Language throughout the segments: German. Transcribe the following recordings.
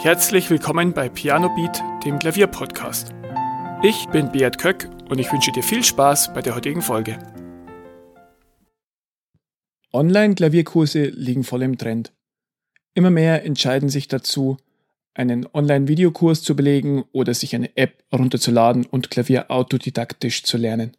Herzlich willkommen bei Piano Beat, dem Klavierpodcast. Ich bin Beat Köck und ich wünsche dir viel Spaß bei der heutigen Folge. Online-Klavierkurse liegen voll im Trend. Immer mehr entscheiden sich dazu, einen Online-Videokurs zu belegen oder sich eine App runterzuladen und Klavier autodidaktisch zu lernen.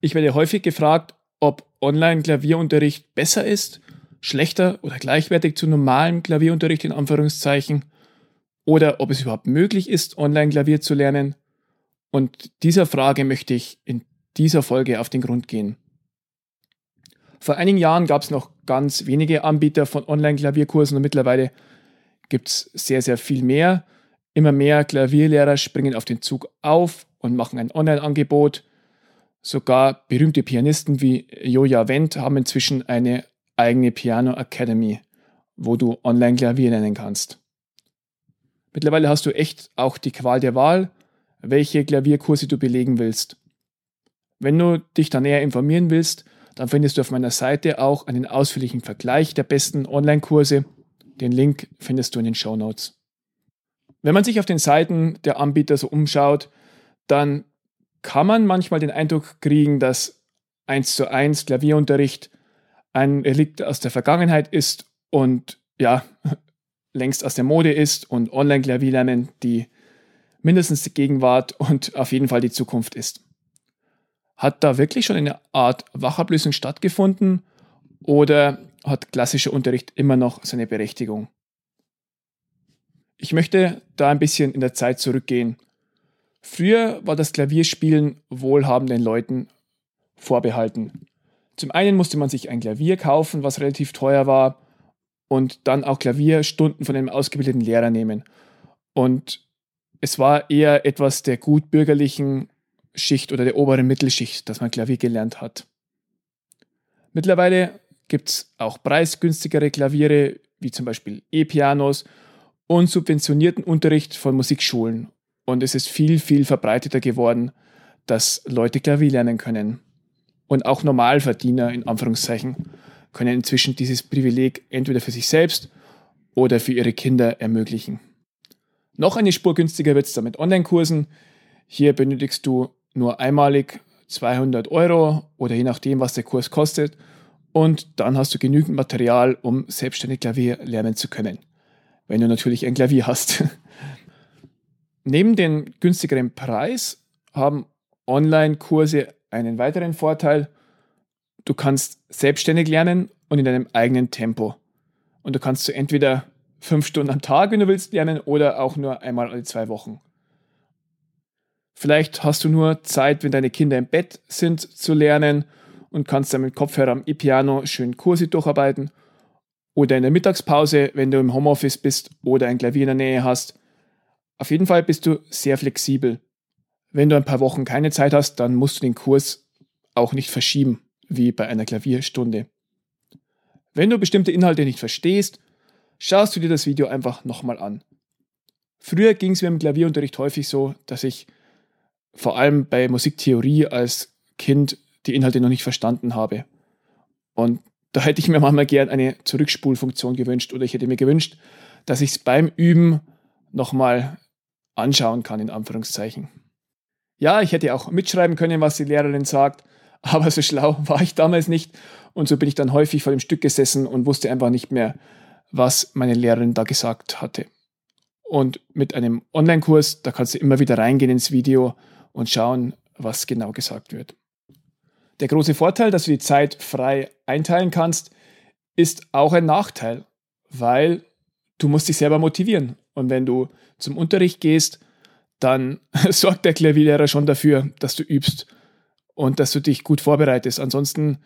Ich werde häufig gefragt, ob Online-Klavierunterricht besser ist schlechter oder gleichwertig zu normalem Klavierunterricht in Anführungszeichen oder ob es überhaupt möglich ist, online Klavier zu lernen. Und dieser Frage möchte ich in dieser Folge auf den Grund gehen. Vor einigen Jahren gab es noch ganz wenige Anbieter von Online-Klavierkursen und mittlerweile gibt es sehr, sehr viel mehr. Immer mehr Klavierlehrer springen auf den Zug auf und machen ein Online-Angebot. Sogar berühmte Pianisten wie Joja Wendt haben inzwischen eine eigene Piano Academy, wo du online Klavier lernen kannst. Mittlerweile hast du echt auch die Qual der Wahl, welche Klavierkurse du belegen willst. Wenn du dich da näher informieren willst, dann findest du auf meiner Seite auch einen ausführlichen Vergleich der besten Online-Kurse. Den Link findest du in den Show Notes. Wenn man sich auf den Seiten der Anbieter so umschaut, dann kann man manchmal den Eindruck kriegen, dass 1 zu 1 Klavierunterricht ein Relikt aus der Vergangenheit ist und ja, längst aus der Mode ist und Online-Klavierlernen die mindestens die Gegenwart und auf jeden Fall die Zukunft ist. Hat da wirklich schon eine Art Wachablösung stattgefunden oder hat klassischer Unterricht immer noch seine Berechtigung? Ich möchte da ein bisschen in der Zeit zurückgehen. Früher war das Klavierspielen wohlhabenden Leuten vorbehalten. Zum einen musste man sich ein Klavier kaufen, was relativ teuer war, und dann auch Klavierstunden von einem ausgebildeten Lehrer nehmen. Und es war eher etwas der gutbürgerlichen Schicht oder der oberen Mittelschicht, dass man Klavier gelernt hat. Mittlerweile gibt es auch preisgünstigere Klaviere, wie zum Beispiel E-Pianos und subventionierten Unterricht von Musikschulen. Und es ist viel, viel verbreiteter geworden, dass Leute Klavier lernen können und auch Normalverdiener in Anführungszeichen können inzwischen dieses Privileg entweder für sich selbst oder für ihre Kinder ermöglichen. Noch eine Spur günstiger wird es dann mit Online-Kursen. Hier benötigst du nur einmalig 200 Euro oder je nachdem, was der Kurs kostet. Und dann hast du genügend Material, um selbstständig Klavier lernen zu können. Wenn du natürlich ein Klavier hast. Neben dem günstigeren Preis haben Online-Kurse einen weiteren Vorteil. Du kannst selbstständig lernen und in deinem eigenen Tempo. Und du kannst so entweder fünf Stunden am Tag, wenn du willst, lernen oder auch nur einmal alle zwei Wochen. Vielleicht hast du nur Zeit, wenn deine Kinder im Bett sind, zu lernen und kannst dann mit Kopfhörer am E-Piano schön Kurse durcharbeiten. Oder in der Mittagspause, wenn du im Homeoffice bist oder ein Klavier in der Nähe hast. Auf jeden Fall bist du sehr flexibel. Wenn du ein paar Wochen keine Zeit hast, dann musst du den Kurs auch nicht verschieben, wie bei einer Klavierstunde. Wenn du bestimmte Inhalte nicht verstehst, schaust du dir das Video einfach nochmal an. Früher ging es mir im Klavierunterricht häufig so, dass ich vor allem bei Musiktheorie als Kind die Inhalte noch nicht verstanden habe. Und da hätte ich mir manchmal gern eine Zurückspulfunktion gewünscht oder ich hätte mir gewünscht, dass ich es beim Üben nochmal anschauen kann, in Anführungszeichen. Ja, ich hätte auch mitschreiben können, was die Lehrerin sagt, aber so schlau war ich damals nicht und so bin ich dann häufig vor dem Stück gesessen und wusste einfach nicht mehr, was meine Lehrerin da gesagt hatte. Und mit einem Online-Kurs, da kannst du immer wieder reingehen ins Video und schauen, was genau gesagt wird. Der große Vorteil, dass du die Zeit frei einteilen kannst, ist auch ein Nachteil, weil du musst dich selber motivieren. Und wenn du zum Unterricht gehst, dann sorgt der Klavierlehrer schon dafür, dass du übst und dass du dich gut vorbereitest. Ansonsten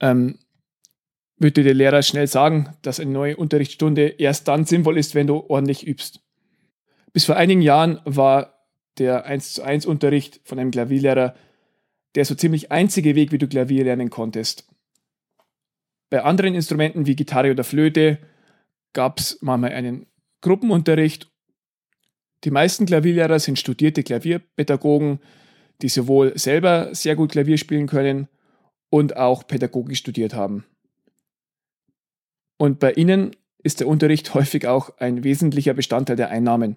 ähm, würde der Lehrer schnell sagen, dass eine neue Unterrichtsstunde erst dann sinnvoll ist, wenn du ordentlich übst. Bis vor einigen Jahren war der 1 zu 1 Unterricht von einem Klavierlehrer der so ziemlich einzige Weg, wie du Klavier lernen konntest. Bei anderen Instrumenten wie Gitarre oder Flöte gab es manchmal einen Gruppenunterricht die meisten Klavierlehrer sind studierte Klavierpädagogen, die sowohl selber sehr gut Klavier spielen können und auch Pädagogik studiert haben. Und bei ihnen ist der Unterricht häufig auch ein wesentlicher Bestandteil der Einnahmen.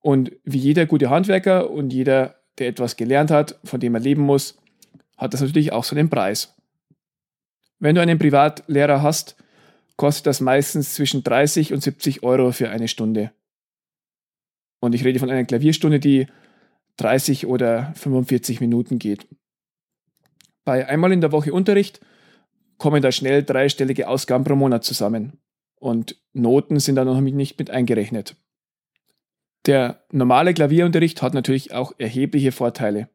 Und wie jeder gute Handwerker und jeder, der etwas gelernt hat, von dem er leben muss, hat das natürlich auch seinen Preis. Wenn du einen Privatlehrer hast, kostet das meistens zwischen 30 und 70 Euro für eine Stunde. Und ich rede von einer Klavierstunde, die 30 oder 45 Minuten geht. Bei einmal in der Woche Unterricht kommen da schnell dreistellige Ausgaben pro Monat zusammen. Und Noten sind da noch nicht mit eingerechnet. Der normale Klavierunterricht hat natürlich auch erhebliche Vorteile.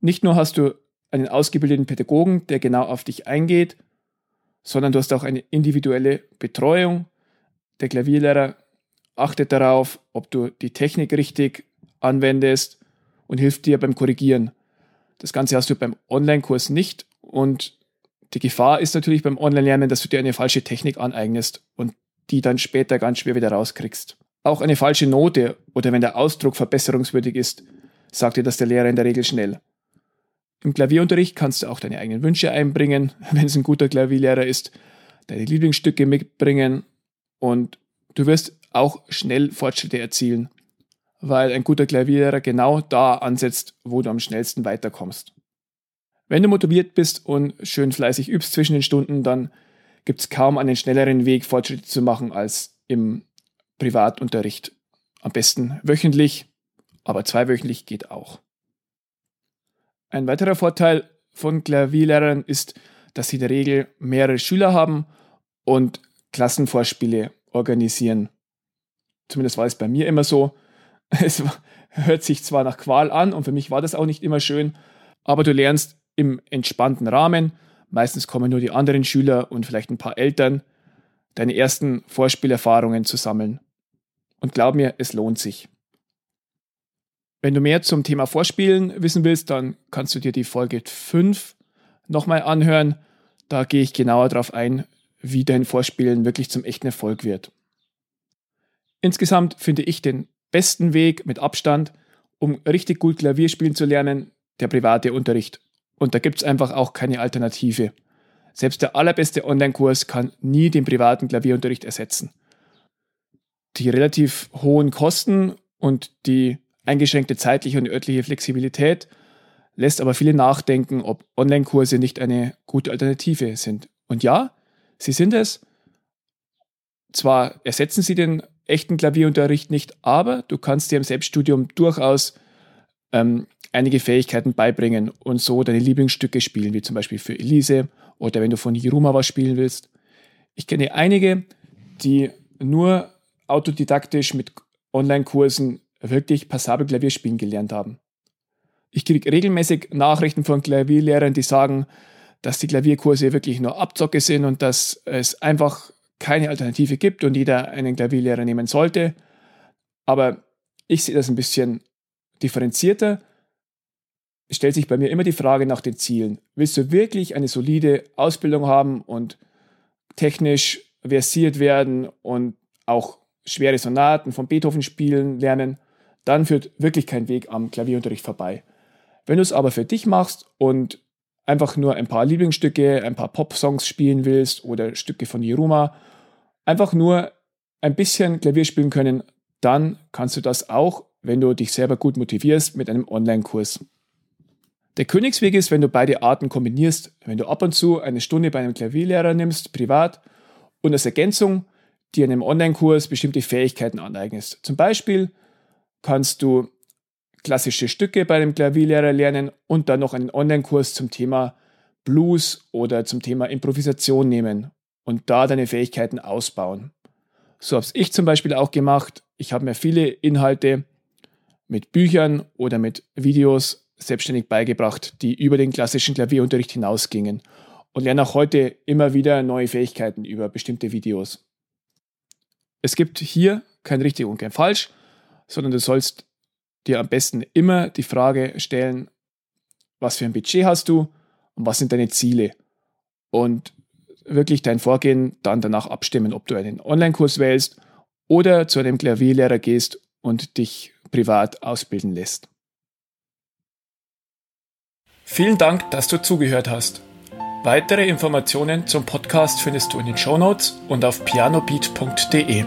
Nicht nur hast du einen ausgebildeten Pädagogen, der genau auf dich eingeht, sondern du hast auch eine individuelle Betreuung. Der Klavierlehrer achtet darauf, ob du die Technik richtig anwendest und hilft dir beim Korrigieren. Das Ganze hast du beim Online-Kurs nicht und die Gefahr ist natürlich beim Online-Lernen, dass du dir eine falsche Technik aneignest und die dann später ganz schwer wieder rauskriegst. Auch eine falsche Note oder wenn der Ausdruck verbesserungswürdig ist, sagt dir das der Lehrer in der Regel schnell. Im Klavierunterricht kannst du auch deine eigenen Wünsche einbringen, wenn es ein guter Klavierlehrer ist, deine Lieblingsstücke mitbringen und du wirst auch schnell Fortschritte erzielen, weil ein guter Klavierlehrer genau da ansetzt, wo du am schnellsten weiterkommst. Wenn du motiviert bist und schön fleißig übst zwischen den Stunden, dann gibt es kaum einen schnelleren Weg, Fortschritte zu machen als im Privatunterricht. Am besten wöchentlich, aber zweiwöchentlich geht auch. Ein weiterer Vorteil von Klavierlehrern ist, dass sie in der Regel mehrere Schüler haben und Klassenvorspiele organisieren. Zumindest war es bei mir immer so. Es hört sich zwar nach Qual an und für mich war das auch nicht immer schön, aber du lernst im entspannten Rahmen. Meistens kommen nur die anderen Schüler und vielleicht ein paar Eltern, deine ersten Vorspielerfahrungen zu sammeln. Und glaub mir, es lohnt sich. Wenn du mehr zum Thema Vorspielen wissen willst, dann kannst du dir die Folge 5 nochmal anhören. Da gehe ich genauer darauf ein, wie dein Vorspielen wirklich zum echten Erfolg wird. Insgesamt finde ich den besten Weg mit Abstand, um richtig gut Klavier spielen zu lernen, der private Unterricht. Und da gibt es einfach auch keine Alternative. Selbst der allerbeste Online-Kurs kann nie den privaten Klavierunterricht ersetzen. Die relativ hohen Kosten und die eingeschränkte zeitliche und örtliche Flexibilität lässt aber viele nachdenken, ob Online-Kurse nicht eine gute Alternative sind. Und ja, sie sind es. Zwar ersetzen sie den echten Klavierunterricht nicht, aber du kannst dir im Selbststudium durchaus ähm, einige Fähigkeiten beibringen und so deine Lieblingsstücke spielen, wie zum Beispiel für Elise oder wenn du von Hiruma was spielen willst. Ich kenne einige, die nur autodidaktisch mit Online-Kursen wirklich passabel Klavierspielen gelernt haben. Ich kriege regelmäßig Nachrichten von Klavierlehrern, die sagen, dass die Klavierkurse wirklich nur Abzocke sind und dass es einfach keine Alternative gibt und jeder einen Klavierlehrer nehmen sollte. Aber ich sehe das ein bisschen differenzierter. Es stellt sich bei mir immer die Frage nach den Zielen. Willst du wirklich eine solide Ausbildung haben und technisch versiert werden und auch schwere Sonaten von Beethoven spielen lernen? dann führt wirklich kein Weg am Klavierunterricht vorbei. Wenn du es aber für dich machst und einfach nur ein paar Lieblingsstücke, ein paar Pop-Songs spielen willst oder Stücke von Jeruma, einfach nur ein bisschen Klavier spielen können, dann kannst du das auch, wenn du dich selber gut motivierst, mit einem Online-Kurs. Der Königsweg ist, wenn du beide Arten kombinierst, wenn du ab und zu eine Stunde bei einem Klavierlehrer nimmst, privat, und als Ergänzung dir in einem Online-Kurs bestimmte Fähigkeiten aneignest. Zum Beispiel kannst du klassische Stücke bei einem Klavierlehrer lernen und dann noch einen Online-Kurs zum Thema Blues oder zum Thema Improvisation nehmen und da deine Fähigkeiten ausbauen. So habe ich zum Beispiel auch gemacht. Ich habe mir viele Inhalte mit Büchern oder mit Videos selbstständig beigebracht, die über den klassischen Klavierunterricht hinausgingen und lerne auch heute immer wieder neue Fähigkeiten über bestimmte Videos. Es gibt hier kein richtig und kein falsch sondern du sollst dir am besten immer die Frage stellen, was für ein Budget hast du und was sind deine Ziele? Und wirklich dein Vorgehen dann danach abstimmen, ob du einen Online-Kurs wählst oder zu einem Klavierlehrer gehst und dich privat ausbilden lässt. Vielen Dank, dass du zugehört hast. Weitere Informationen zum Podcast findest du in den Shownotes und auf pianobeat.de.